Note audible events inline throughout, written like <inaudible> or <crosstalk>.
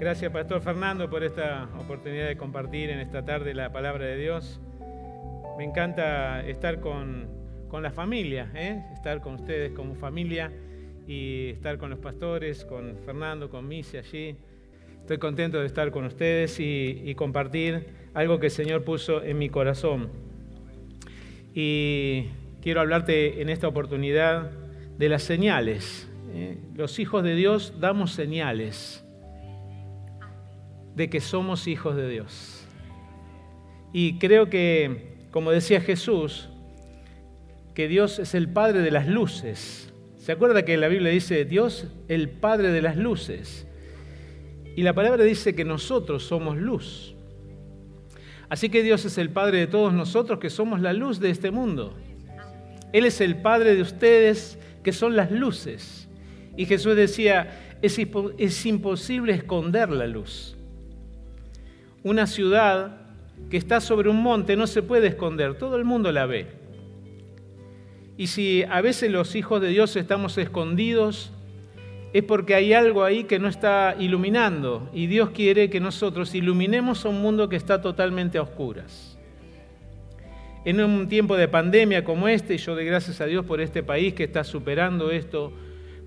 Gracias, Pastor Fernando, por esta oportunidad de compartir en esta tarde la palabra de Dios. Me encanta estar con, la familia, ¿eh? estar con ustedes como familia y estar con los pastores, con Fernando, con Missy allí. Estoy contento de estar con ustedes y, compartir algo que el Señor puso en mi corazón. Y quiero hablarte en esta oportunidad de las señales. ¿eh? Los hijos de Dios damos señales de que somos hijos de Dios. Y creo que, como decía Jesús, que Dios es el Padre de las luces. ¿Se acuerda que la Biblia dice Dios el Padre de las luces? Y la palabra dice que nosotros somos luz. Así que Dios es el Padre de todos nosotros que somos la luz de este mundo. Él es el Padre de ustedes que son las luces. Y Jesús decía, es, es imposible esconder la luz. Una ciudad que está sobre un monte no se puede esconder, todo el mundo la ve. Y si a veces los hijos de Dios estamos escondidos, es porque hay algo ahí que no está iluminando y Dios quiere que nosotros iluminemos a un mundo que está totalmente a oscuras. En un tiempo de pandemia como este, y yo doy gracias a Dios por este país que está superando esto,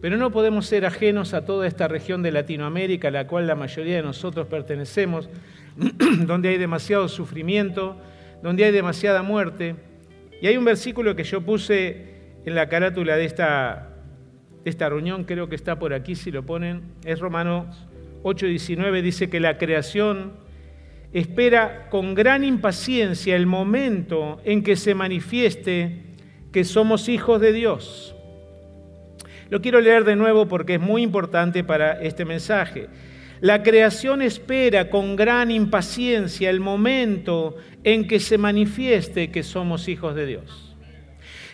pero no podemos ser ajenos a toda esta región de Latinoamérica a la cual la mayoría de nosotros pertenecemos, <clears throat> donde hay demasiado sufrimiento, donde hay demasiada muerte. Y hay un versículo que yo puse en la carátula de esta, de esta reunión, creo que está por aquí si lo ponen, es Romanos 8:19, dice que la creación espera con gran impaciencia el momento en que se manifieste que somos hijos de Dios. Lo quiero leer de nuevo porque es muy importante para este mensaje. La creación espera con gran impaciencia el momento en que se manifieste que somos hijos de Dios.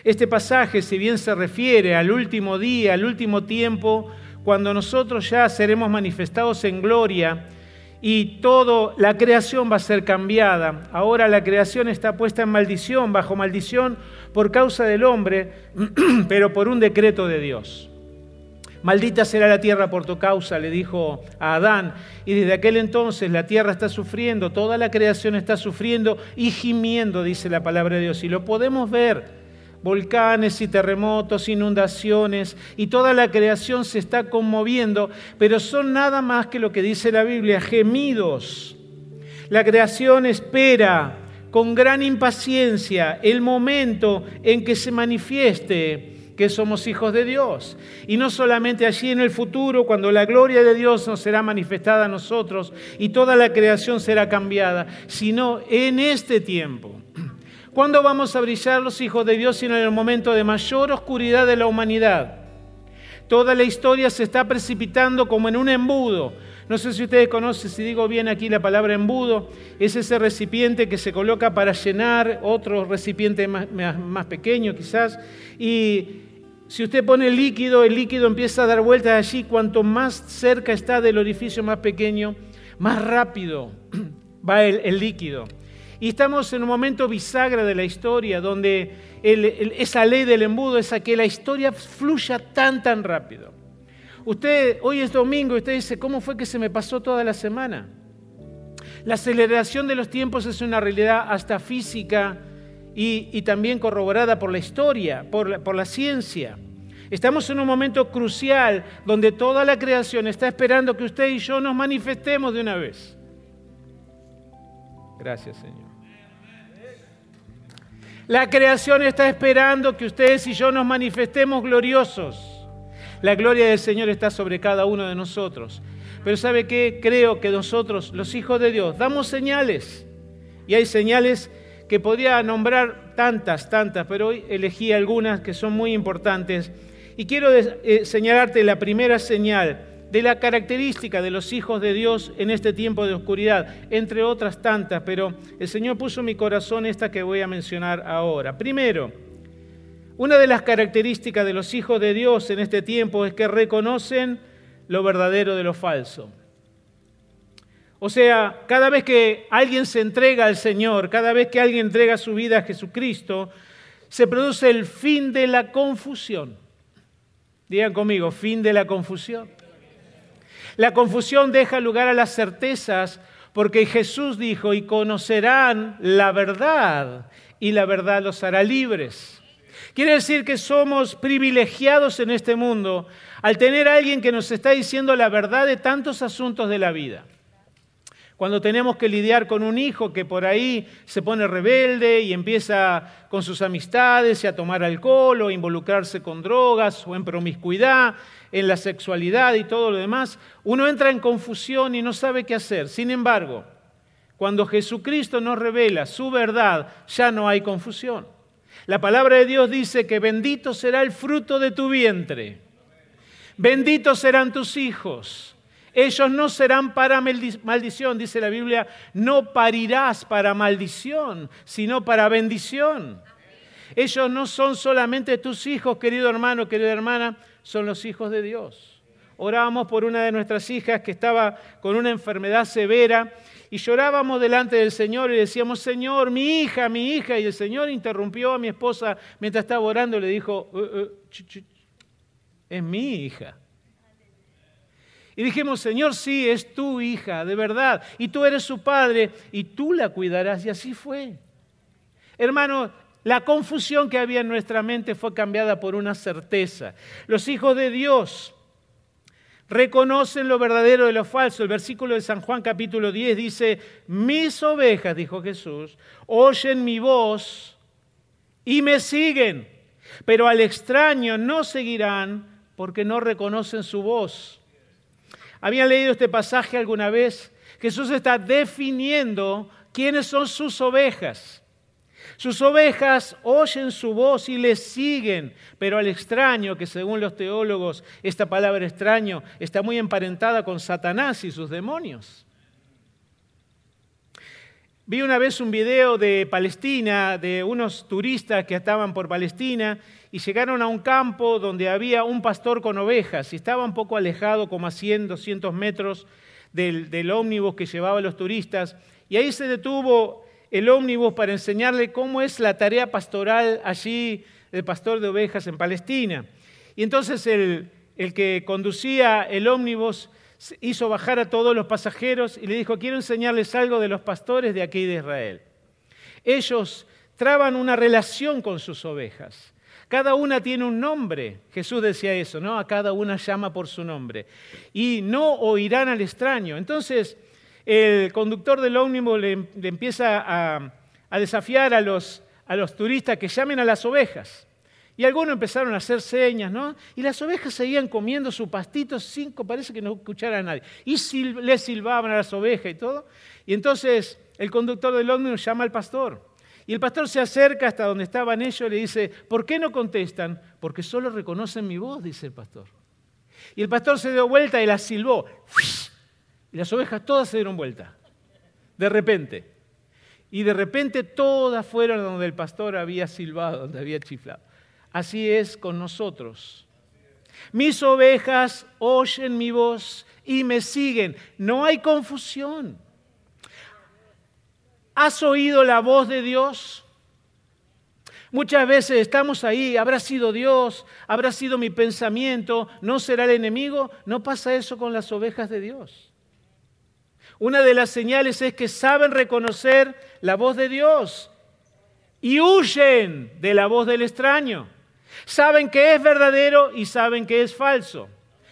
Este pasaje, si bien se refiere al último día, al último tiempo, cuando nosotros ya seremos manifestados en gloria y toda la creación va a ser cambiada. Ahora la creación está puesta en maldición, bajo maldición por causa del hombre, <clears throat> pero por un decreto de Dios. Maldita será la tierra por tu causa, le dijo a Adán. Y desde aquel entonces la tierra está sufriendo, toda la creación está sufriendo y gimiendo, dice la palabra de Dios. Y lo podemos ver. Volcanes y terremotos, inundaciones, y toda la creación se está conmoviendo, pero son nada más que lo que dice la Biblia, gemidos. La creación espera con gran impaciencia el momento en que se manifieste que somos hijos de Dios. Y no solamente allí en el futuro, cuando la gloria de Dios nos será manifestada a nosotros y toda la creación será cambiada, sino en este tiempo. <clears throat> ¿Cuándo vamos a brillar los hijos de Dios sino en el momento de mayor oscuridad de la humanidad? Toda la historia se está precipitando como en un embudo. No sé si ustedes conocen, si digo bien aquí la palabra embudo, es ese recipiente que se coloca para llenar otro recipiente más, más pequeño quizás, y si usted pone líquido, el líquido empieza a dar vueltas allí. Cuanto más cerca está del orificio más pequeño, más rápido <clears throat> va el, líquido. Y estamos en un momento bisagra de la historia, donde esa ley del embudo es a que la historia fluya tan, tan rápido. Usted, hoy es domingo, y usted dice, ¿cómo fue que se me pasó toda la semana? La aceleración de los tiempos es una realidad hasta física, y, también corroborada por la historia, por la ciencia. Estamos en un momento crucial donde toda la creación está esperando que usted y yo nos manifestemos de una vez. Gracias, Señor. La creación está esperando que ustedes y yo nos manifestemos gloriosos. La gloria del Señor está sobre cada uno de nosotros. Pero ¿sabe qué? Creo que nosotros, los hijos de Dios, damos señales. Y hay señales que podría nombrar tantas, tantas, pero hoy elegí algunas que son muy importantes. Y quiero eh, señalarte la primera señal de la característica de los hijos de Dios en este tiempo de oscuridad, entre otras tantas, pero el Señor puso en mi corazón esta que voy a mencionar ahora. Primero, una de las características de los hijos de Dios en este tiempo es que reconocen lo verdadero de lo falso. O sea, cada vez que alguien se entrega al Señor, cada vez que alguien entrega su vida a Jesucristo, se produce el fin de la confusión. Digan conmigo, fin de la confusión. La confusión deja lugar a las certezas porque Jesús dijo, y conocerán la verdad, y la verdad los hará libres. Quiere decir que somos privilegiados en este mundo al tener a alguien que nos está diciendo la verdad de tantos asuntos de la vida cuando tenemos que lidiar con un hijo que por ahí se pone rebelde y empieza con sus amistades y a tomar alcohol o involucrarse con drogas o en promiscuidad, en la sexualidad y todo lo demás, uno entra en confusión y no sabe qué hacer. Sin embargo, cuando Jesucristo nos revela su verdad, ya no hay confusión. La palabra de Dios dice que bendito será el fruto de tu vientre, benditos serán tus hijos. Ellos no serán para maldición, dice la Biblia, no parirás para maldición, sino para bendición. Ellos no son solamente tus hijos, querido hermano, querida hermana, son los hijos de Dios. Orábamos por una de nuestras hijas que estaba con una enfermedad severa y llorábamos delante del Señor y decíamos, Señor, mi hija, mi hija. Y el Señor interrumpió a mi esposa mientras estaba orando y le dijo, uh, uh, es mi hija. Y dijimos, Señor, sí, es tu hija, de verdad, y tú eres su padre, y tú la cuidarás. Y así fue. Hermano, la confusión que había en nuestra mente fue cambiada por una certeza. Los hijos de Dios reconocen lo verdadero de lo falso. El versículo de San Juan capítulo 10 dice, mis ovejas, dijo Jesús, oyen mi voz y me siguen, pero al extraño no seguirán porque no reconocen su voz. ¿Habían leído este pasaje alguna vez? Jesús está definiendo quiénes son sus ovejas. Sus ovejas oyen su voz y le siguen, pero al extraño, que según los teólogos esta palabra extraño está muy emparentada con Satanás y sus demonios. Vi una vez un video de Palestina, de unos turistas que estaban por Palestina y llegaron a un campo donde había un pastor con ovejas y estaba un poco alejado, como a 100, 200 metros del, del ómnibus que llevaba los turistas. Y ahí se detuvo el ómnibus para enseñarle cómo es la tarea pastoral allí del pastor de ovejas en Palestina. Y entonces el, el que conducía el ómnibus hizo bajar a todos los pasajeros y le dijo, quiero enseñarles algo de los pastores de aquí de Israel. Ellos traban una relación con sus ovejas. Cada una tiene un nombre. Jesús decía eso, ¿no? A cada una llama por su nombre. Y no oirán al extraño. Entonces, el conductor del ómnibus le, empieza a, a desafiar a los, a los turistas que llamen a las ovejas. Y algunos empezaron a hacer señas, ¿no? Y las ovejas seguían comiendo su pastito sin, parece que no escuchara a nadie. Y le silbaban a las ovejas y todo. Y entonces el conductor del ómnibus llama al pastor. Y el pastor se acerca hasta donde estaban ellos y le dice, ¿por qué no contestan? Porque solo reconocen mi voz, dice el pastor. Y el pastor se dio vuelta y las silbó. Y las ovejas todas se dieron vuelta. De repente. Y de repente todas fueron donde el pastor había silbado, donde había chiflado. Así es con nosotros. Mis ovejas oyen mi voz y me siguen. No hay confusión. ¿Has oído la voz de Dios? Muchas veces estamos ahí, habrá sido Dios, habrá sido mi pensamiento, no será el enemigo. No pasa eso con las ovejas de Dios. Una de las señales es que saben reconocer la voz de Dios y huyen de la voz del extraño. Saben que es verdadero y saben que es falso.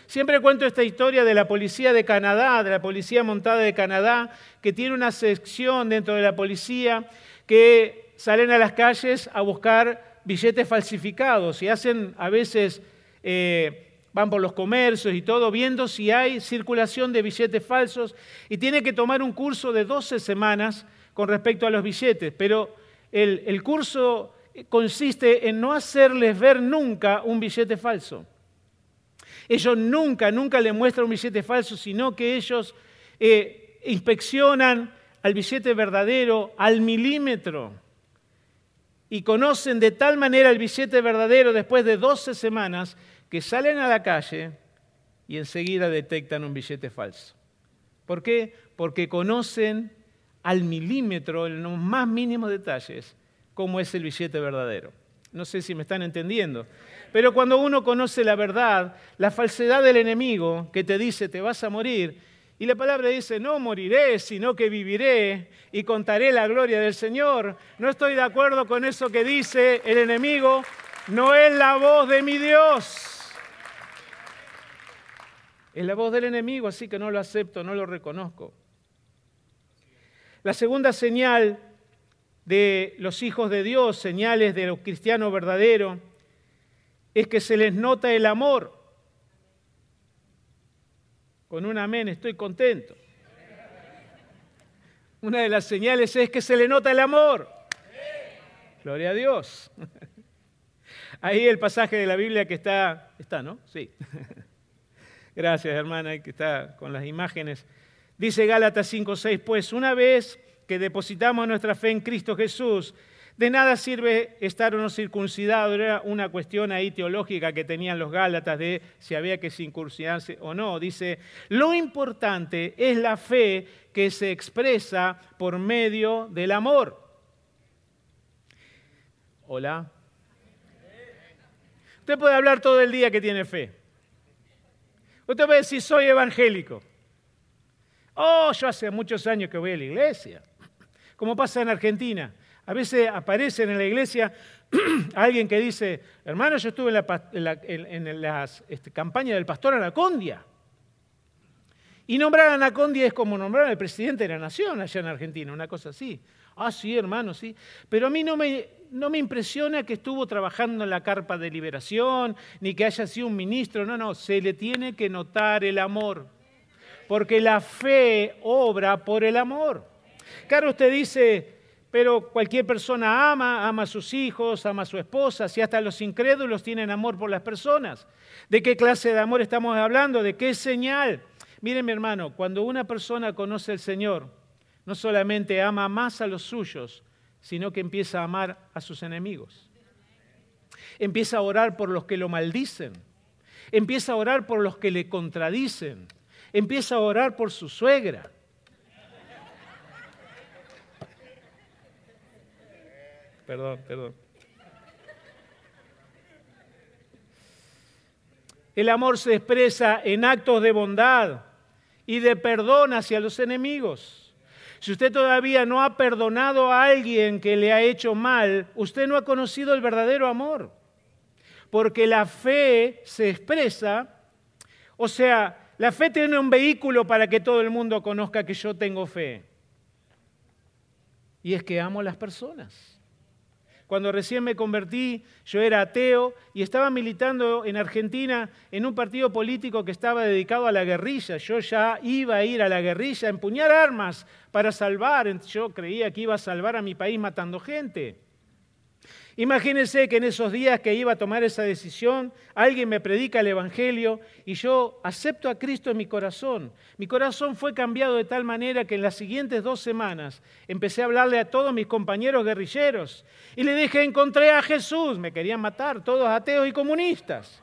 Siempre cuento esta historia de la policía de Canadá, de la policía montada de Canadá, que tiene una sección dentro de la policía que salen a las calles a buscar billetes falsificados y hacen a veces, eh, van por los comercios y todo, viendo si hay circulación de billetes falsos y tiene que tomar un curso de 12 semanas con respecto a los billetes, pero el, el curso consiste en no hacerles ver nunca un billete falso. Ellos nunca, nunca le muestran un billete falso, sino que ellos eh, inspeccionan al billete verdadero al milímetro y conocen de tal manera el billete verdadero después de 12 semanas que salen a la calle y enseguida detectan un billete falso. ¿Por qué? Porque conocen al milímetro, en los más mínimos detalles, cómo es el billete verdadero. No sé si me están entendiendo. Pero cuando uno conoce la verdad, la falsedad del enemigo que te dice te vas a morir, y la palabra dice, no moriré, sino que viviré y contaré la gloria del Señor. No estoy de acuerdo con eso que dice el enemigo, no es la voz de mi Dios. Es la voz del enemigo, así que no lo acepto, no lo reconozco. La segunda señal de los hijos de Dios, señales de los cristianos verdaderos, es que se les nota el amor. Con un amén estoy contento. Una de las señales es que se le nota el amor. Gloria a Dios. Ahí el pasaje de la Biblia que está, está, ¿no? Sí. <laughs> Gracias, hermana, que está con las imágenes. Dice Gálatas 5:6, pues una vez que depositamos nuestra fe en Cristo Jesús, de nada sirve estar o no circuncidado, era una cuestión ahí teológica que tenían los Gálatas de si había que circuncidarse o no. Dice, lo importante es la fe que se expresa por medio del amor. Hola. Usted puede hablar todo el día que tiene fe. Usted puede decir, soy evangélico. Oh, yo hace muchos años que voy a la iglesia. Como pasa en Argentina. A veces aparece en la iglesia <clears throat> alguien que dice, hermano, yo estuve en la, en este, campaña del pastor Anacondia. Y nombrar a Anacondia es como nombrar al presidente de la nación allá en Argentina, una cosa así. Ah, sí, hermano, sí. Pero a mí no me, no me impresiona que estuvo trabajando en la carpa de liberación, ni que haya sido un ministro. No, no, se le tiene que notar el amor. Porque la fe obra por el amor. Claro, usted dice, pero cualquier persona ama, ama a sus hijos, ama a su esposa, si hasta los incrédulos tienen amor por las personas. ¿De qué clase de amor estamos hablando? ¿De qué señal? Miren mi hermano, cuando una persona conoce al Señor, no solamente ama más a los suyos, sino que empieza a amar a sus enemigos. Empieza a orar por los que lo maldicen. Empieza a orar por los que le contradicen. Empieza a orar por su suegra. Perdón, perdón. El amor se expresa en actos de bondad y de perdón hacia los enemigos. Si usted todavía no ha perdonado a alguien que le ha hecho mal, usted no ha conocido el verdadero amor. Porque la fe se expresa, o sea, la fe tiene un vehículo para que todo el mundo conozca que yo tengo fe. Y es que amo a las personas. Cuando recién me convertí, yo era ateo y estaba militando en Argentina en un partido político que estaba dedicado a la guerrilla. Yo ya iba a ir a la guerrilla, a empuñar armas para salvar. Yo creía que iba a salvar a mi país matando gente. Imagínense que en esos días que iba a tomar esa decisión, alguien me predica el Evangelio y yo acepto a Cristo en mi corazón. Mi corazón fue cambiado de tal manera que en las siguientes dos semanas empecé a hablarle a todos mis compañeros guerrilleros y le dije, encontré a Jesús. Me querían matar, todos ateos y comunistas.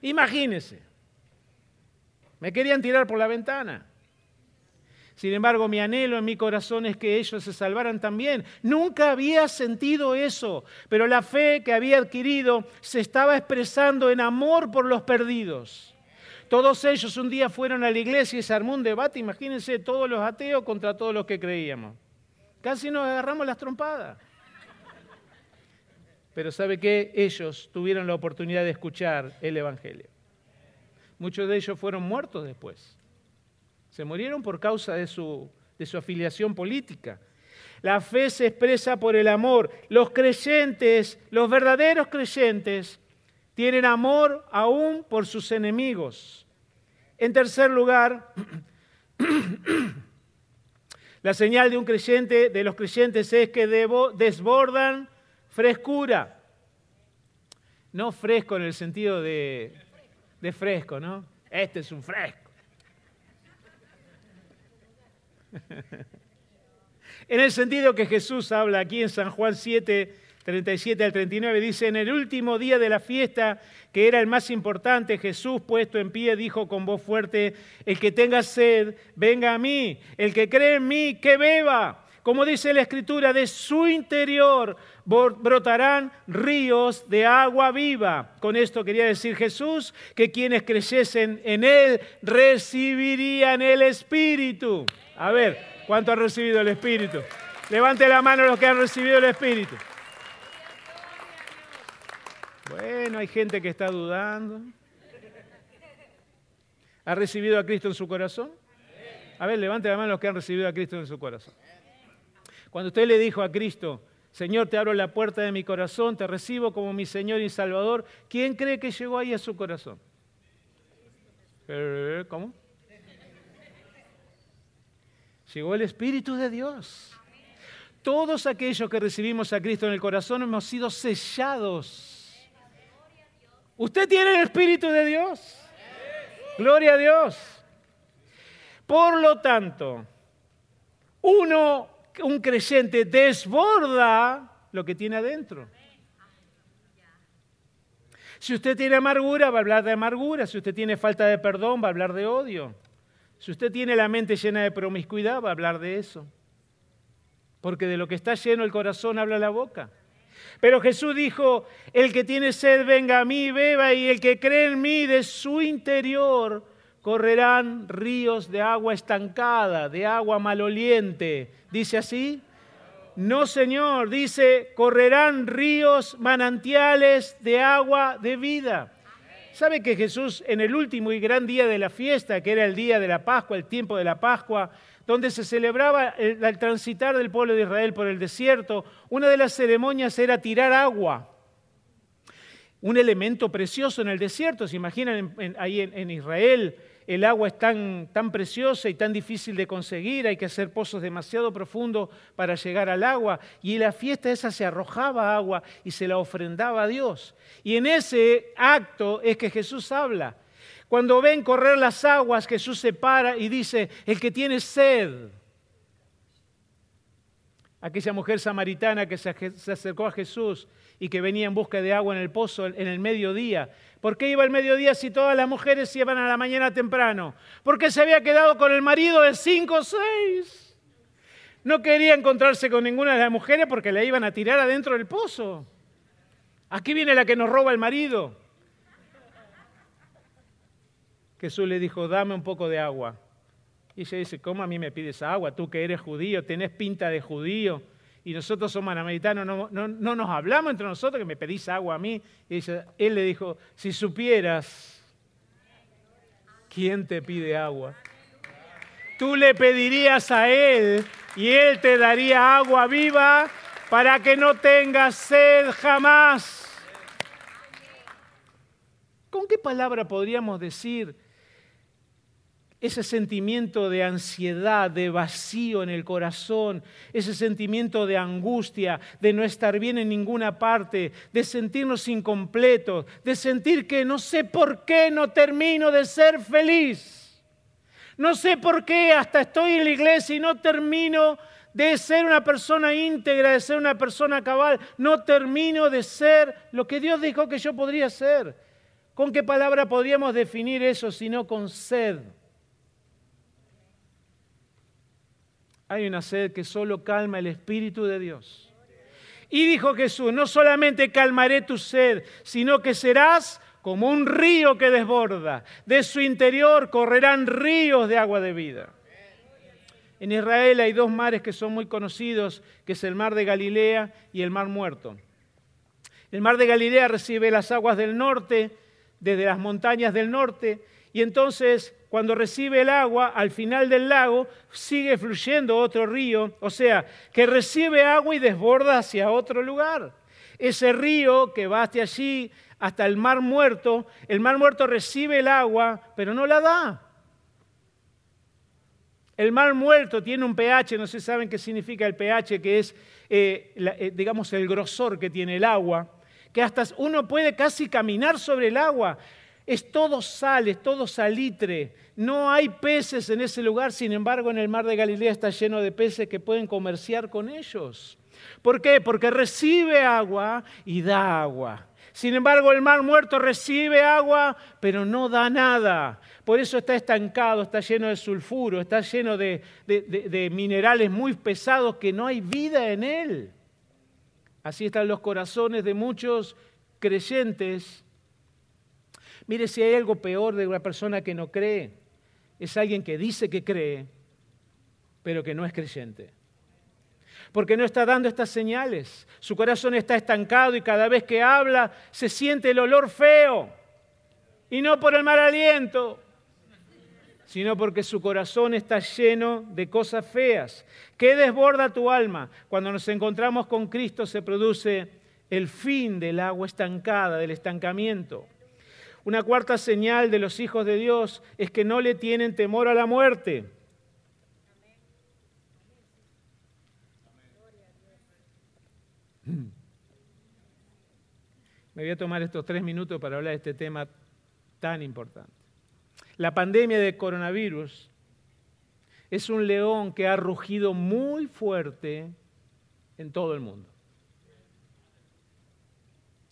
Imagínense. Me querían tirar por la ventana. Sin embargo, mi anhelo en mi corazón es que ellos se salvaran también. Nunca había sentido eso, pero la fe que había adquirido se estaba expresando en amor por los perdidos. Todos ellos un día fueron a la iglesia y se armó un debate, imagínense, todos los ateos contra todos los que creíamos. Casi nos agarramos las trompadas. Pero ¿sabe qué? Ellos tuvieron la oportunidad de escuchar el Evangelio. Muchos de ellos fueron muertos después. Se murieron por causa de su, de su afiliación política. La fe se expresa por el amor. Los creyentes, los verdaderos creyentes, tienen amor aún por sus enemigos. En tercer lugar, <clears throat> la señal de un creyente, de los creyentes, es que desbordan frescura. No fresco en el sentido de de fresco, ¿no? Este es un fresco. <laughs> en el sentido que Jesús habla aquí en San Juan 7, 37 al 39, dice, en el último día de la fiesta, que era el más importante, Jesús puesto en pie dijo con voz fuerte, el que tenga sed, venga a mí, el que cree en mí, que beba. Como dice la Escritura, de su interior brotarán ríos de agua viva. Con esto quería decir Jesús que quienes creyesen en Él recibirían el Espíritu. A ver, ¿cuánto han recibido el Espíritu? Levante la mano los que han recibido el Espíritu. Bueno, hay gente que está dudando. ¿Ha recibido a Cristo en su corazón? A ver, levante la mano los que han recibido a Cristo en su corazón. Cuando usted le dijo a Cristo, Señor, te abro la puerta de mi corazón, te recibo como mi Señor y Salvador, ¿quién cree que llegó ahí a su corazón? Eh, ¿Cómo? Llegó el Espíritu de Dios. Todos aquellos que recibimos a Cristo en el corazón hemos sido sellados. Usted tiene el Espíritu de Dios. Gloria a Dios. Por lo tanto, uno un creyente desborda lo que tiene adentro. Si usted tiene amargura, va a hablar de amargura. Si usted tiene falta de perdón, va a hablar de odio. Si usted tiene la mente llena de promiscuidad, va a hablar de eso. Porque de lo que está lleno el corazón habla la boca. Pero Jesús dijo, el que tiene sed, venga a mí, beba, y el que cree en mí, de su interior correrán ríos de agua estancada, de agua maloliente. ¿Dice así? No, Señor, dice, correrán ríos manantiales de agua de vida. ¿Sabe que Jesús en el último y gran día de la fiesta, que era el día de la Pascua, el tiempo de la Pascua, donde se celebraba el, transitar del pueblo de Israel por el desierto, una de las ceremonias era tirar agua? Un elemento precioso en el desierto, se imaginan ahí en Israel, el agua es tan, tan preciosa y tan difícil de conseguir, hay que hacer pozos demasiado profundos para llegar al agua. Y en la fiesta esa se arrojaba agua y se la ofrendaba a Dios. Y en ese acto es que Jesús habla. Cuando ven correr las aguas, Jesús se para y dice, el que tiene sed, aquella mujer samaritana que se acercó a Jesús y que venía en busca de agua en el pozo en el mediodía. ¿Por qué iba al mediodía si todas las mujeres iban a la mañana temprano? Porque se había quedado con el marido de cinco o seis. No quería encontrarse con ninguna de las mujeres porque la iban a tirar adentro del pozo. Aquí viene la que nos roba el marido. Jesús le dijo, dame un poco de agua. Y ella dice, ¿cómo a mí me pides agua? Tú que eres judío, tenés pinta de judío y nosotros somos americanos, no, no, nos hablamos entre nosotros que me pedís agua a mí. Y él le dijo, si supieras quién te pide agua, tú le pedirías a él y él te daría agua viva para que no tengas sed jamás. ¿Con qué palabra podríamos decir ese sentimiento de ansiedad, de vacío en el corazón, ese sentimiento de angustia, de no estar bien en ninguna parte, de sentirnos incompletos, de sentir que no sé por qué no termino de ser feliz. No sé por qué hasta estoy en la iglesia y no termino de ser una persona íntegra, de ser una persona cabal, no termino de ser lo que Dios dijo que yo podría ser. ¿Con qué palabra podríamos definir eso sino con sed? Hay una sed que solo calma el Espíritu de Dios. Y dijo Jesús, no solamente calmaré tu sed, sino que serás como un río que desborda. De su interior correrán ríos de agua de vida. En Israel hay dos mares que son muy conocidos, que es el mar de Galilea y el mar muerto. El mar de Galilea recibe las aguas del norte, desde las montañas del norte, y entonces cuando recibe el agua, al final del lago sigue fluyendo otro río, o sea, que recibe agua y desborda hacia otro lugar. Ese río que va hasta allí, hasta el mar muerto, el mar muerto recibe el agua, pero no la da. El mar muerto tiene un pH, no sé saben qué significa el pH, que es, eh, eh, digamos, el grosor que tiene el agua, que hasta uno puede casi caminar sobre el agua. Es todo sal, es todo salitre. No hay peces en ese lugar, sin embargo en el mar de Galilea está lleno de peces que pueden comerciar con ellos. ¿Por qué? Porque recibe agua y da agua. Sin embargo, el mar muerto recibe agua, pero no da nada. Por eso está estancado, está lleno de sulfuro, está lleno de, de, minerales muy pesados que no hay vida en él. Así están los corazones de muchos creyentes. Mire, si hay algo peor de una persona que no cree, es alguien que dice que cree, pero que no es creyente porque no está dando estas señales. Su corazón está estancado y cada vez que habla se siente el olor feo. Y no por el mal aliento, sino porque su corazón está lleno de cosas feas. ¿Qué desborda tu alma? Cuando nos encontramos con Cristo se produce el fin del agua estancada, del estancamiento. Una cuarta señal de los hijos de Dios es que no le tienen temor a la muerte. Me voy a tomar estos tres minutos para hablar de este tema tan importante. La pandemia de coronavirus es un león que ha rugido muy fuerte en todo el mundo.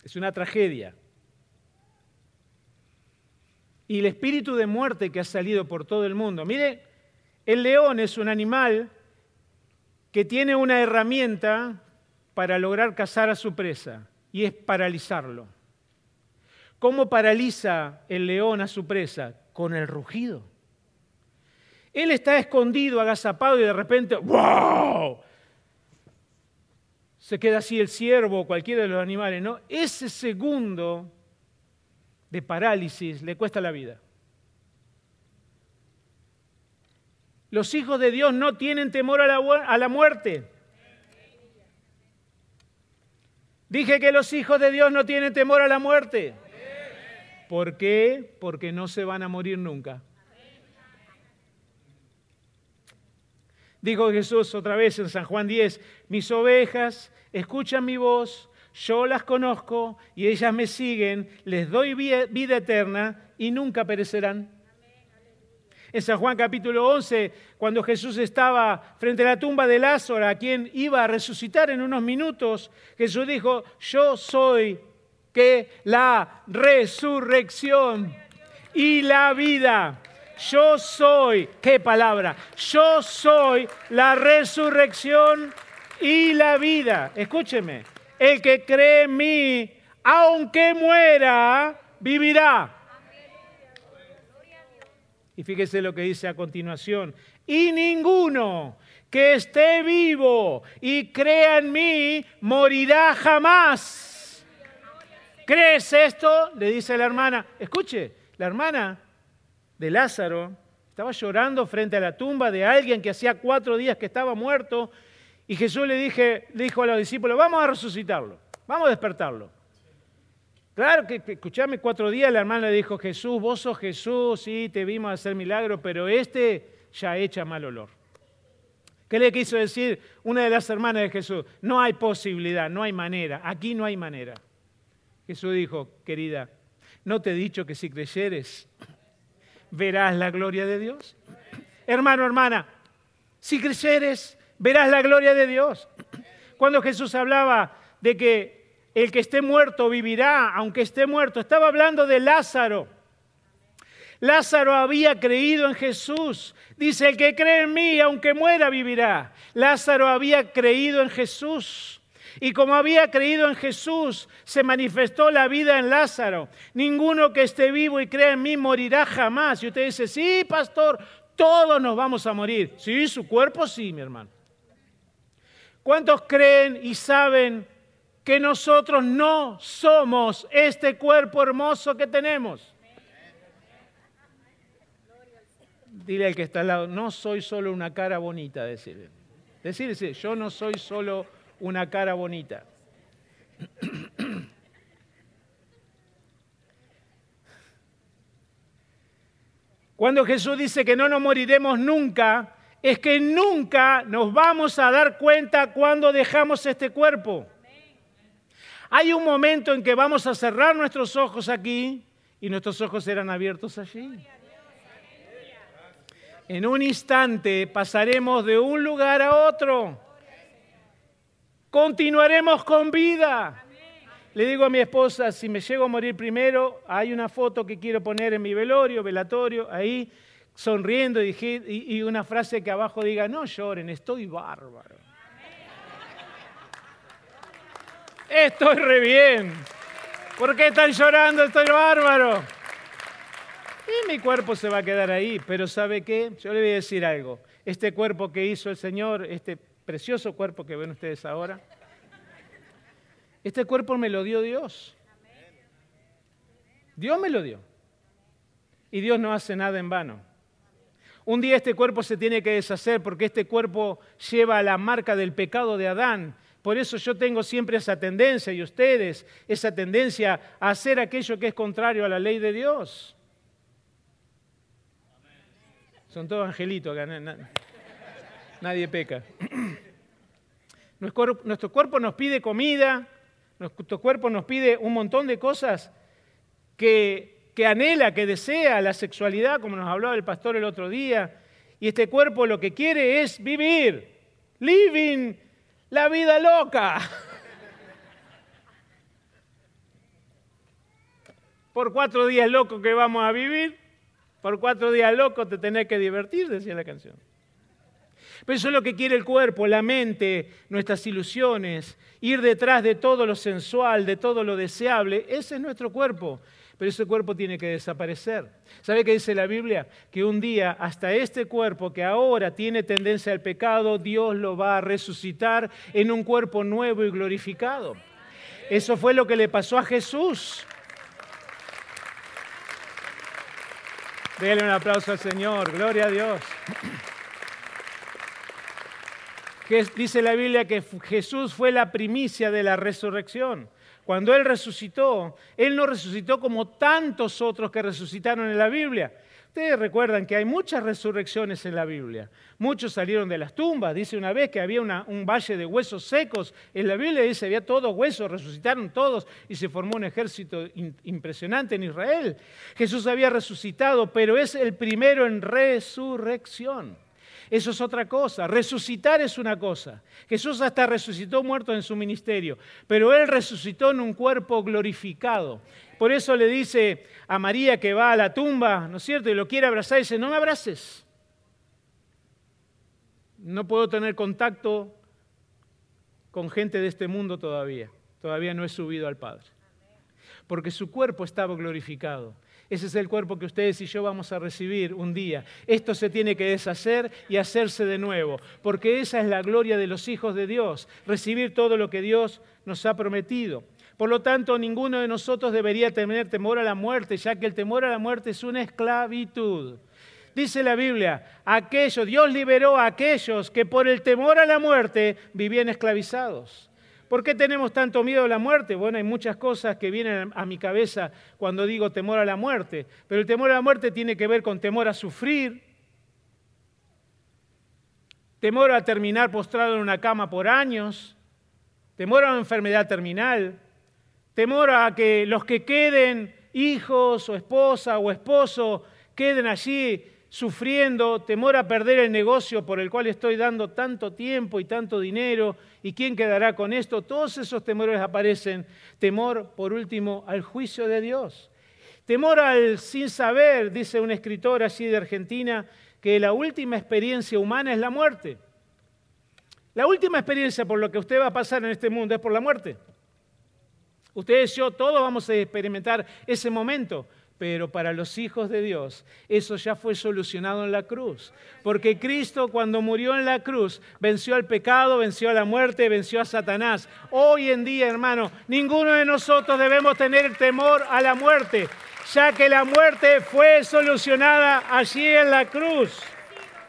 Es una tragedia. Y el espíritu de muerte que ha salido por todo el mundo. Mire, el león es un animal que tiene una herramienta para lograr cazar a su presa y es paralizarlo. ¿Cómo paraliza el león a su presa? Con el rugido. Él está escondido, agazapado y de repente, ¡wow! Se queda así el ciervo o cualquiera de los animales, ¿no? Ese segundo de parálisis le cuesta la vida. Los hijos de Dios no tienen temor a la, muerte. Dije que los hijos de Dios no tienen temor a la muerte. ¿Por qué? Porque no se van a morir nunca. Dijo Jesús otra vez en San Juan 10, mis ovejas escuchan mi voz, yo las conozco y ellas me siguen, les doy vida eterna y nunca perecerán. En San Juan capítulo 11, cuando Jesús estaba frente a la tumba de Lázaro, a quien iba a resucitar en unos minutos, Jesús dijo, yo soy que la resurrección y la vida. Yo soy, qué palabra, yo soy la resurrección y la vida. Escúcheme, el que cree en mí, aunque muera, vivirá. Y fíjese lo que dice a continuación. Y ninguno que esté vivo y crea en mí morirá jamás. ¿Crees esto? Le dice la hermana. Escuche, la hermana de Lázaro estaba llorando frente a la tumba de alguien que hacía cuatro días que estaba muerto. Y Jesús le, le dijo a los discípulos, vamos a resucitarlo, vamos a despertarlo. Claro que, escuchame, cuatro días la hermana le dijo, Jesús, vos sos Jesús, sí, te vimos hacer milagros, pero este ya echa mal olor. ¿Qué le quiso decir una de las hermanas de Jesús? No hay posibilidad, no hay manera, aquí no hay manera. Jesús dijo, querida, ¿no te he dicho que si creyeres verás la gloria de Dios? Hermano, hermana, si creyeres verás la gloria de Dios. Cuando Jesús hablaba de que el que esté muerto vivirá, aunque esté muerto. Estaba hablando de Lázaro. Lázaro había creído en Jesús. Dice, el que cree en mí, aunque muera, vivirá. Lázaro había creído en Jesús. Y como había creído en Jesús, se manifestó la vida en Lázaro. Ninguno que esté vivo y crea en mí morirá jamás. Y usted dice, sí, pastor, todos nos vamos a morir. Sí, su cuerpo sí, mi hermano. ¿Cuántos creen y saben que nosotros no somos este cuerpo hermoso que tenemos. Dile al que está al lado, no soy solo una cara bonita, decirle. Decirle, yo no soy solo una cara bonita. <clears throat> Cuando Jesús dice que no nos moriremos nunca, es que nunca nos vamos a dar cuenta cuando dejamos este cuerpo. Hay un momento en que vamos a cerrar nuestros ojos aquí y nuestros ojos eran abiertos allí. En un instante pasaremos de un lugar a otro. Continuaremos con vida. Le digo a mi esposa, si me llego a morir primero, hay una foto que quiero poner en mi velorio, velatorio, ahí, sonriendo y, y una frase que abajo diga, no lloren, estoy bárbaro. Estoy re bien. ¿Por qué están llorando? Estoy bárbaro. Y mi cuerpo se va a quedar ahí, pero ¿sabe qué? Yo le voy a decir algo. Este cuerpo que hizo el Señor, este precioso cuerpo que ven ustedes ahora, este cuerpo me lo dio Dios. Dios me lo dio. Y Dios no hace nada en vano. Un día este cuerpo se tiene que deshacer porque este cuerpo lleva la marca del pecado de Adán. Por eso yo tengo siempre esa tendencia, y ustedes, esa tendencia a hacer aquello que es contrario a la ley de Dios. Son todos angelitos acá, nadie peca. <clears throat> Nuestro cuerpo nos pide comida, nuestro cuerpo nos pide un montón de cosas que, que anhela, que desea, la sexualidad, como nos hablaba el pastor el otro día. Y este cuerpo lo que quiere es vivir, living la vida loca. Por cuatro días locos que vamos a vivir, por cuatro días locos te tenés que divertir, decía la canción. Pero eso es lo que quiere el cuerpo, la mente, nuestras ilusiones, ir detrás de todo lo sensual, de todo lo deseable. Ese es nuestro cuerpo. Pero ese cuerpo tiene que desaparecer. ¿Sabe qué dice la Biblia? Que un día hasta este cuerpo que ahora tiene tendencia al pecado, Dios lo va a resucitar en un cuerpo nuevo y glorificado. Eso fue lo que le pasó a Jesús. Déle un aplauso al Señor, gloria a Dios. Dice la Biblia que Jesús fue la primicia de la resurrección. Cuando Él resucitó, Él no resucitó como tantos otros que resucitaron en la Biblia. Ustedes recuerdan que hay muchas resurrecciones en la Biblia. Muchos salieron de las tumbas. Dice una vez que había un valle de huesos secos. En la Biblia dice había todos huesos, resucitaron todos y se formó un ejército impresionante en Israel. Jesús había resucitado, pero es el primero en resurrección. Eso es otra cosa. Resucitar es una cosa. Jesús hasta resucitó muerto en su ministerio, pero Él resucitó en un cuerpo glorificado. Por eso le dice a María que va a la tumba, ¿no es cierto? Y lo quiere abrazar y dice, no me abraces. No puedo tener contacto con gente de este mundo todavía. Todavía no he subido al Padre. Porque su cuerpo estaba glorificado. Ese es el cuerpo que ustedes y yo vamos a recibir un día. Esto se tiene que deshacer y hacerse de nuevo, porque esa es la gloria de los hijos de Dios, recibir todo lo que Dios nos ha prometido. Por lo tanto, ninguno de nosotros debería tener temor a la muerte, ya que el temor a la muerte es una esclavitud. Dice la Biblia, aquellos, Dios liberó a aquellos que por el temor a la muerte vivían esclavizados. ¿Por qué tenemos tanto miedo a la muerte? Bueno, hay muchas cosas que vienen a mi cabeza cuando digo temor a la muerte, pero el temor a la muerte tiene que ver con temor a sufrir, temor a terminar postrado en una cama por años, temor a una enfermedad terminal, temor a que los que queden, hijos o esposa o esposo, queden allí sufriendo, temor a perder el negocio por el cual estoy dando tanto tiempo y tanto dinero, y quién quedará con esto, todos esos temores aparecen. Temor, por último, al juicio de Dios. Temor al sin saber, dice un escritor así de Argentina, que la última experiencia humana es la muerte. La última experiencia por lo que usted va a pasar en este mundo es por la muerte. Ustedes yo, todos vamos a experimentar ese momento, pero para los hijos de Dios eso ya fue solucionado en la cruz. Porque Cristo cuando murió en la cruz venció al pecado, venció a la muerte, venció a Satanás. Hoy en día, hermano, ninguno de nosotros debemos tener temor a la muerte, ya que la muerte fue solucionada allí en la cruz.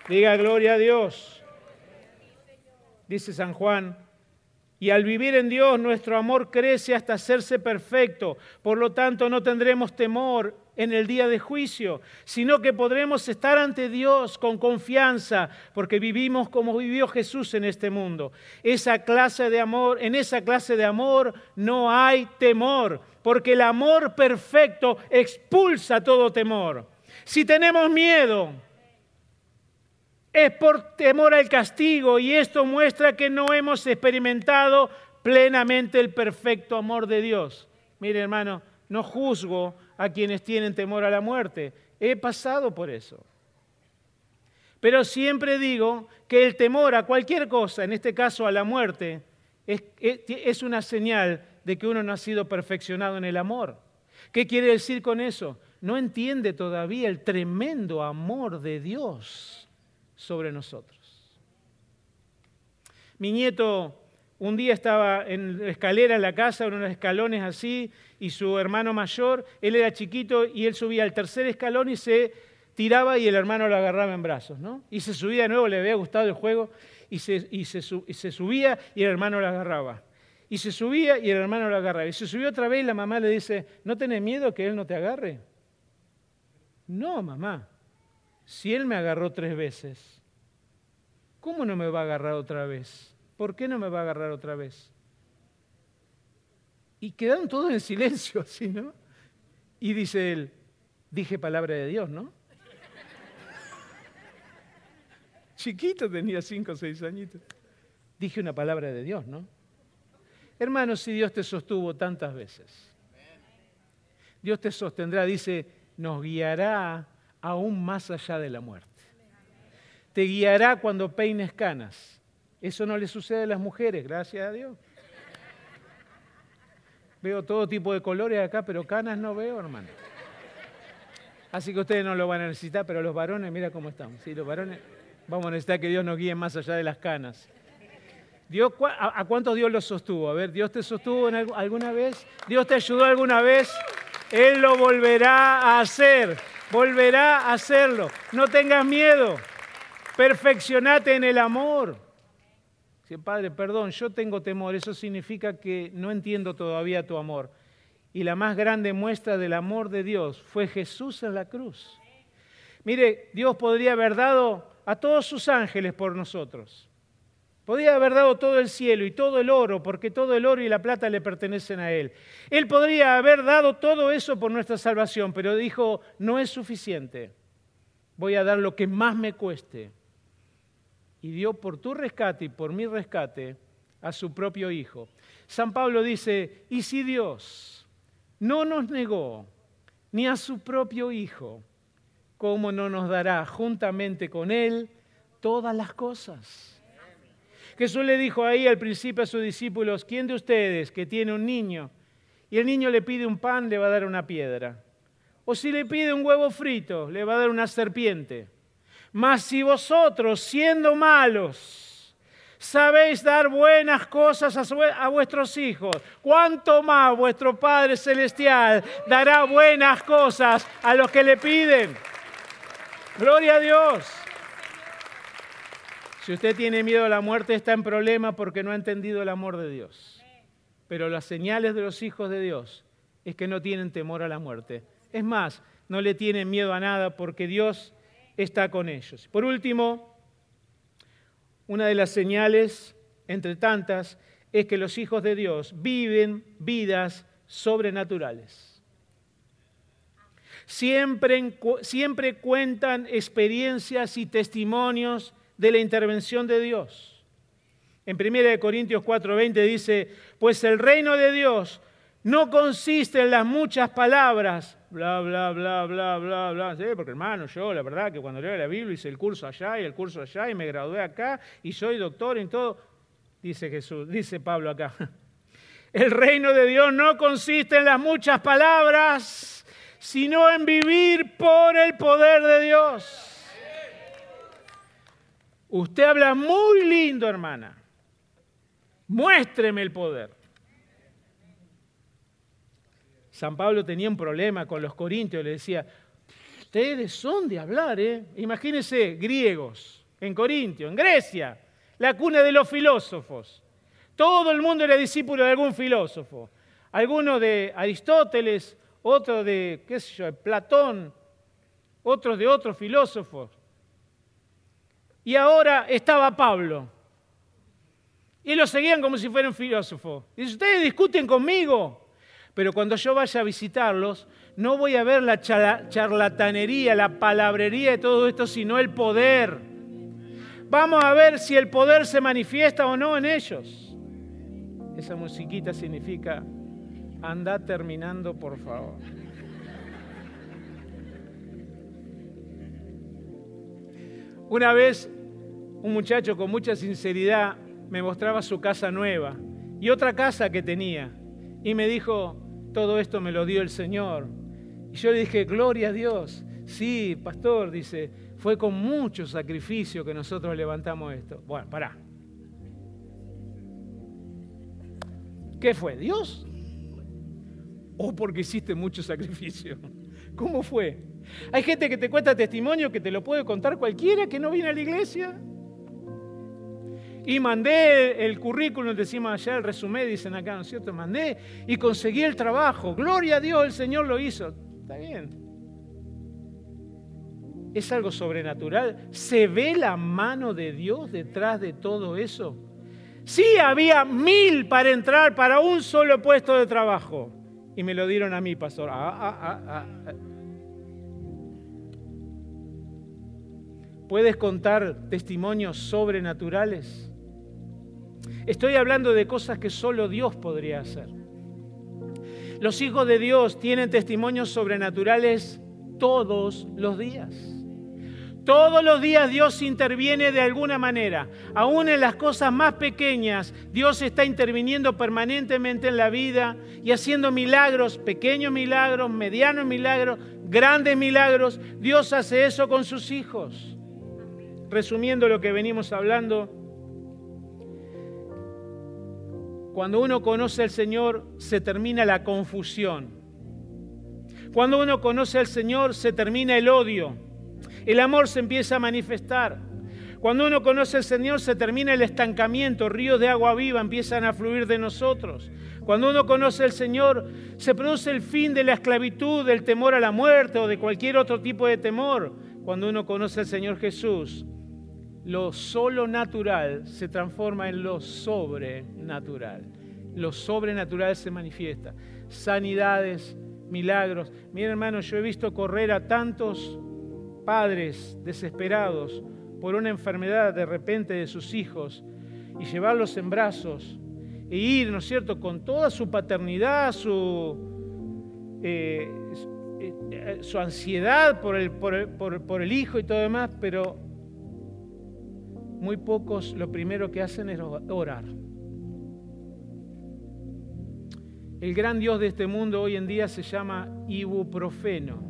Diga gloria a Dios. Dice San Juan y al vivir en Dios nuestro amor crece hasta hacerse perfecto. Por lo tanto no tendremos temor en el día de juicio, sino que podremos estar ante Dios con confianza, porque vivimos como vivió Jesús en este mundo. Esa clase de amor, en esa clase de amor no hay temor, porque el amor perfecto expulsa todo temor. Si tenemos miedo, es por temor al castigo y esto muestra que no hemos experimentado plenamente el perfecto amor de Dios. Mire hermano, no juzgo a quienes tienen temor a la muerte. He pasado por eso. Pero siempre digo que el temor a cualquier cosa, en este caso a la muerte, es, una señal de que uno no ha sido perfeccionado en el amor. ¿Qué quiere decir con eso? No entiende todavía el tremendo amor de Dios sobre nosotros. Mi nieto un día estaba en la escalera en la casa, en unos escalones así, y su hermano mayor, él era chiquito y él subía al tercer escalón y se tiraba y el hermano lo agarraba en brazos, ¿no? Y se subía de nuevo, le había gustado el juego, y se, y se, subía y el hermano lo agarraba. Y se subía y el hermano lo agarraba. Y se subió otra vez y la mamá le dice, ¿no tenés miedo que él no te agarre? No, mamá, si él me agarró tres veces, ¿cómo no me va a agarrar otra vez? ¿Por qué no me va a agarrar otra vez? Y quedaron todos en silencio, <laughs> así, ¿no? Y dice él, dije palabra de Dios, ¿no? <laughs> Chiquito tenía cinco o seis añitos. Dije una palabra de Dios, ¿no? Hermanos, si Dios te sostuvo tantas veces, Dios te sostendrá, dice, nos guiará aún más allá de la muerte. Te guiará cuando peines canas. Eso no le sucede a las mujeres, gracias a Dios. Veo todo tipo de colores acá, pero canas no veo, hermano. Así que ustedes no lo van a necesitar, pero los varones, mira cómo estamos. Sí, los varones, vamos a necesitar que Dios nos guíe más allá de las canas. Dios, ¿A cuántos Dios los sostuvo? A ver, ¿Dios te sostuvo alguna vez? ¿Dios te ayudó alguna vez? Él lo volverá a hacer, volverá a hacerlo. No tengas miedo, perfeccionate en el amor. Dice, Padre, perdón, yo tengo temor, eso significa que no entiendo todavía tu amor. Y la más grande muestra del amor de Dios fue Jesús en la cruz. Mire, Dios podría haber dado a todos sus ángeles por nosotros. Podría haber dado todo el cielo y todo el oro, porque todo el oro y la plata le pertenecen a Él. Él podría haber dado todo eso por nuestra salvación, pero dijo, no es suficiente. Voy a dar lo que más me cueste y dio por tu rescate y por mi rescate a su propio Hijo. San Pablo dice, ¿y si Dios no nos negó ni a su propio Hijo, cómo no nos dará juntamente con Él todas las cosas? Jesús le dijo ahí al principio a sus discípulos, ¿quién de ustedes que tiene un niño y el niño le pide un pan, le va a dar una piedra? O si le pide un huevo frito, le va a dar una serpiente. Mas si vosotros, siendo malos, sabéis dar buenas cosas a, vuestros hijos, ¿cuánto más vuestro Padre Celestial dará buenas cosas a los que le piden? Gloria a Dios. Si usted tiene miedo a la muerte, está en problema porque no ha entendido el amor de Dios. Pero las señales de los hijos de Dios es que no tienen temor a la muerte. Es más, no le tienen miedo a nada porque Dios está con ellos. Por último, una de las señales, entre tantas, es que los hijos de Dios viven vidas sobrenaturales. Siempre, siempre cuentan experiencias y testimonios de la intervención de Dios. En 1 Corintios 4:20 dice, pues el reino de Dios no consiste en las muchas palabras, bla, bla, bla, bla, bla, bla. ¿Sí? Porque hermano, yo la verdad que cuando leo la Biblia hice el curso allá y el curso allá y me gradué acá y soy doctor en todo, dice Jesús, dice Pablo acá. <laughs> El reino de Dios no consiste en las muchas palabras, sino en vivir por el poder de Dios. Usted habla muy lindo, hermana. Muéstreme el poder. San Pablo tenía un problema con los corintios, le decía, ustedes son de hablar, ¿eh? Imagínense, griegos, en Corintio, en Grecia, la cuna de los filósofos. Todo el mundo era discípulo de algún filósofo, alguno de Aristóteles, otro de, qué sé yo, Platón, otros de otros filósofos. Y ahora estaba Pablo. Y lo seguían como si fuera un filósofo. Dice, ustedes discuten conmigo, pero cuando yo vaya a visitarlos, no voy a ver la charlatanería, la palabrería de todo esto, sino el poder. Vamos a ver si el poder se manifiesta o no en ellos. Esa musiquita significa, anda terminando, por favor. Una vez un muchacho con mucha sinceridad me mostraba su casa nueva y otra casa que tenía. Y me dijo, todo esto me lo dio el Señor. Y yo le dije, gloria a Dios. Sí, pastor, dice, fue con mucho sacrificio que nosotros levantamos esto. Bueno, pará. ¿Qué fue? ¿Dios? ¿O porque hiciste mucho sacrificio? ¿Cómo fue? Hay gente que te cuenta testimonio que te lo puede contar cualquiera que no viene a la iglesia. Y mandé el currículum, decimos allá, el resumen, dicen acá, ¿no es cierto? Mandé y conseguí el trabajo. Gloria a Dios, el Señor lo hizo. Está bien. Es algo sobrenatural. ¿Se ve la mano de Dios detrás de todo eso? Sí, había mil para entrar para un solo puesto de trabajo. Y me lo dieron a mí, pastor. Ah, ah, ah, ¿Puedes contar testimonios sobrenaturales? Estoy hablando de cosas que solo Dios podría hacer. Los hijos de Dios tienen testimonios sobrenaturales todos los días. Todos los días Dios interviene de alguna manera. Aún en las cosas más pequeñas, Dios está interviniendo permanentemente en la vida y haciendo milagros, pequeños milagros, medianos milagros, grandes milagros. Dios hace eso con sus hijos. Resumiendo lo que venimos hablando, Cuando uno conoce al Señor se termina la confusión. Cuando uno conoce al Señor se termina el odio. El amor se empieza a manifestar. Cuando uno conoce al Señor se termina el estancamiento, ríos de agua viva empiezan a fluir de nosotros. Cuando uno conoce al Señor se produce el fin de la esclavitud, del temor a la muerte o de cualquier otro tipo de temor. Cuando uno conoce al Señor Jesús, lo solo natural se transforma en lo sobrenatural. Lo sobrenatural se manifiesta. Sanidades, milagros. Miren hermano, yo he visto correr a tantos padres desesperados por una enfermedad de repente de sus hijos y llevarlos en brazos e ir, ¿no es cierto?, con toda su paternidad, su, eh, eh, su ansiedad por el, por, el, por el hijo y todo demás, pero muy pocos lo primero que hacen es orar. El gran Dios de este mundo hoy en día se llama ibuprofeno.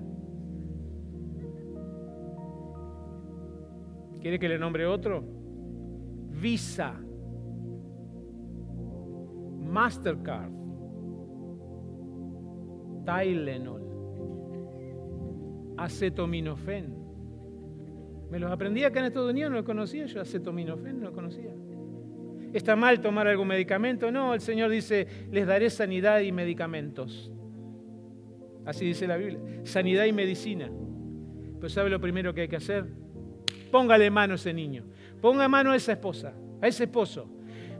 ¿Quiere que le nombre otro? Visa, Mastercard, Tylenol, acetaminofén. Me los aprendí acá en Estados Unidos, no lo conocía yo, acetaminofén, no lo conocía. ¿Está mal tomar algún medicamento? No, el Señor dice, les daré sanidad y medicamentos. Así dice la Biblia, sanidad y medicina. Pero ¿sabe lo primero que hay que hacer? Póngale mano a ese niño, ponga mano a esa esposa, a ese esposo.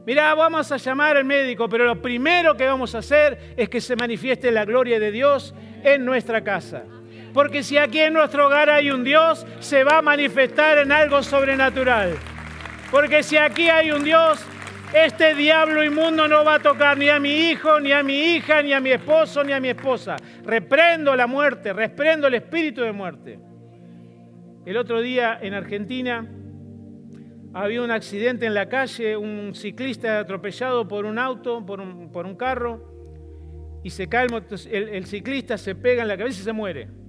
Mirá, vamos a llamar al médico, pero lo primero que vamos a hacer es que se manifieste la gloria de Dios en nuestra casa. Porque si aquí en nuestro hogar hay un Dios, se va a manifestar en algo sobrenatural. Porque si aquí hay un Dios, este diablo inmundo no va a tocar ni a mi hijo, ni a mi hija, ni a mi esposo, ni a mi esposa. Reprendo la muerte, reprendo el espíritu de muerte. El otro día en Argentina había un accidente en la calle, un ciclista atropellado por un auto, por un, carro, y se cae el, el ciclista, se pega en la cabeza y se muere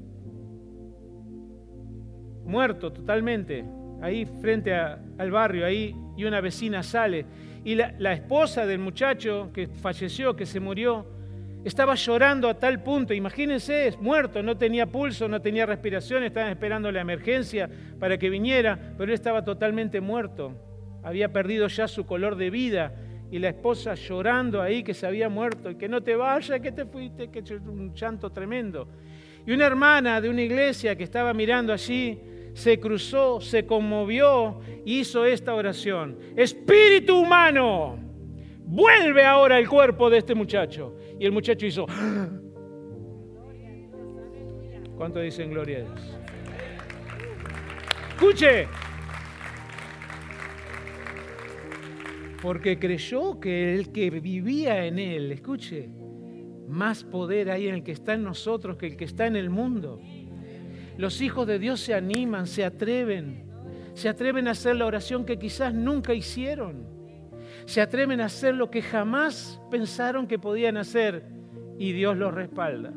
muerto totalmente, ahí frente al barrio, ahí, y una vecina sale. Y la, esposa del muchacho que falleció, que se murió, estaba llorando a tal punto, imagínense, es muerto, no tenía pulso, no tenía respiración, estaban esperando la emergencia para que viniera, pero él estaba totalmente muerto, había perdido ya su color de vida y la esposa llorando ahí que se había muerto y que no te vayas, que te fuiste, que un llanto tremendo. Y una hermana de una iglesia que estaba mirando allí se cruzó, se conmovió, hizo esta oración. Espíritu humano, vuelve ahora el cuerpo de este muchacho. Y el muchacho hizo... ¿Cuánto dicen gloria a Dios? Escuche, porque creyó que el que vivía en él, escuche, más poder hay en el que está en nosotros que el que está en el mundo. Los hijos de Dios se animan, se atreven, se atreven a hacer la oración que quizás nunca hicieron, se atreven a hacer lo que jamás pensaron que podían hacer y Dios los respalda.